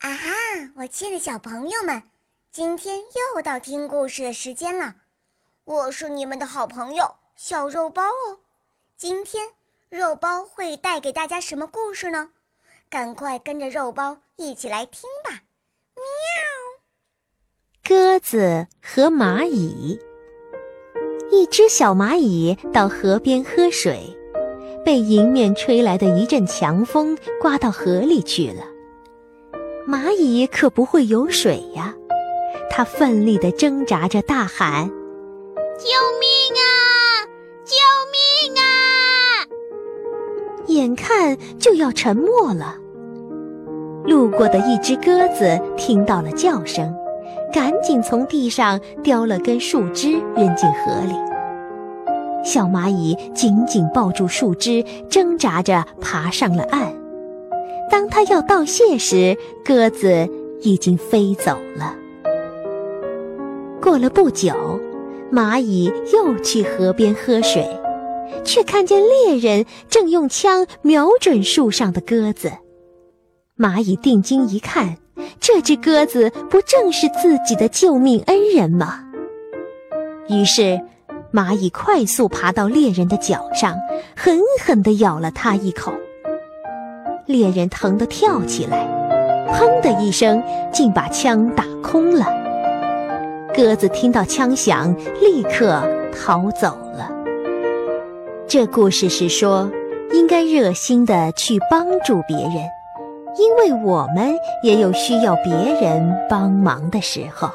啊哈！我亲爱的小朋友们，今天又到听故事的时间了。我是你们的好朋友小肉包哦。今天肉包会带给大家什么故事呢？赶快跟着肉包一起来听吧！喵。鸽子和蚂蚁。一只小蚂蚁到河边喝水，被迎面吹来的一阵强风刮到河里去了。蚂蚁可不会游水呀，它奋力地挣扎着，大喊：“救命啊！救命啊！”眼看就要沉没了。路过的一只鸽子听到了叫声，赶紧从地上叼了根树枝扔进河里。小蚂蚁紧紧抱住树枝，挣扎着爬上了岸。当他要道谢时，鸽子已经飞走了。过了不久，蚂蚁又去河边喝水，却看见猎人正用枪瞄准树上的鸽子。蚂蚁定睛一看，这只鸽子不正是自己的救命恩人吗？于是，蚂蚁快速爬到猎人的脚上，狠狠地咬了他一口。猎人疼得跳起来，砰的一声，竟把枪打空了。鸽子听到枪响，立刻逃走了。这故事是说，应该热心的去帮助别人，因为我们也有需要别人帮忙的时候。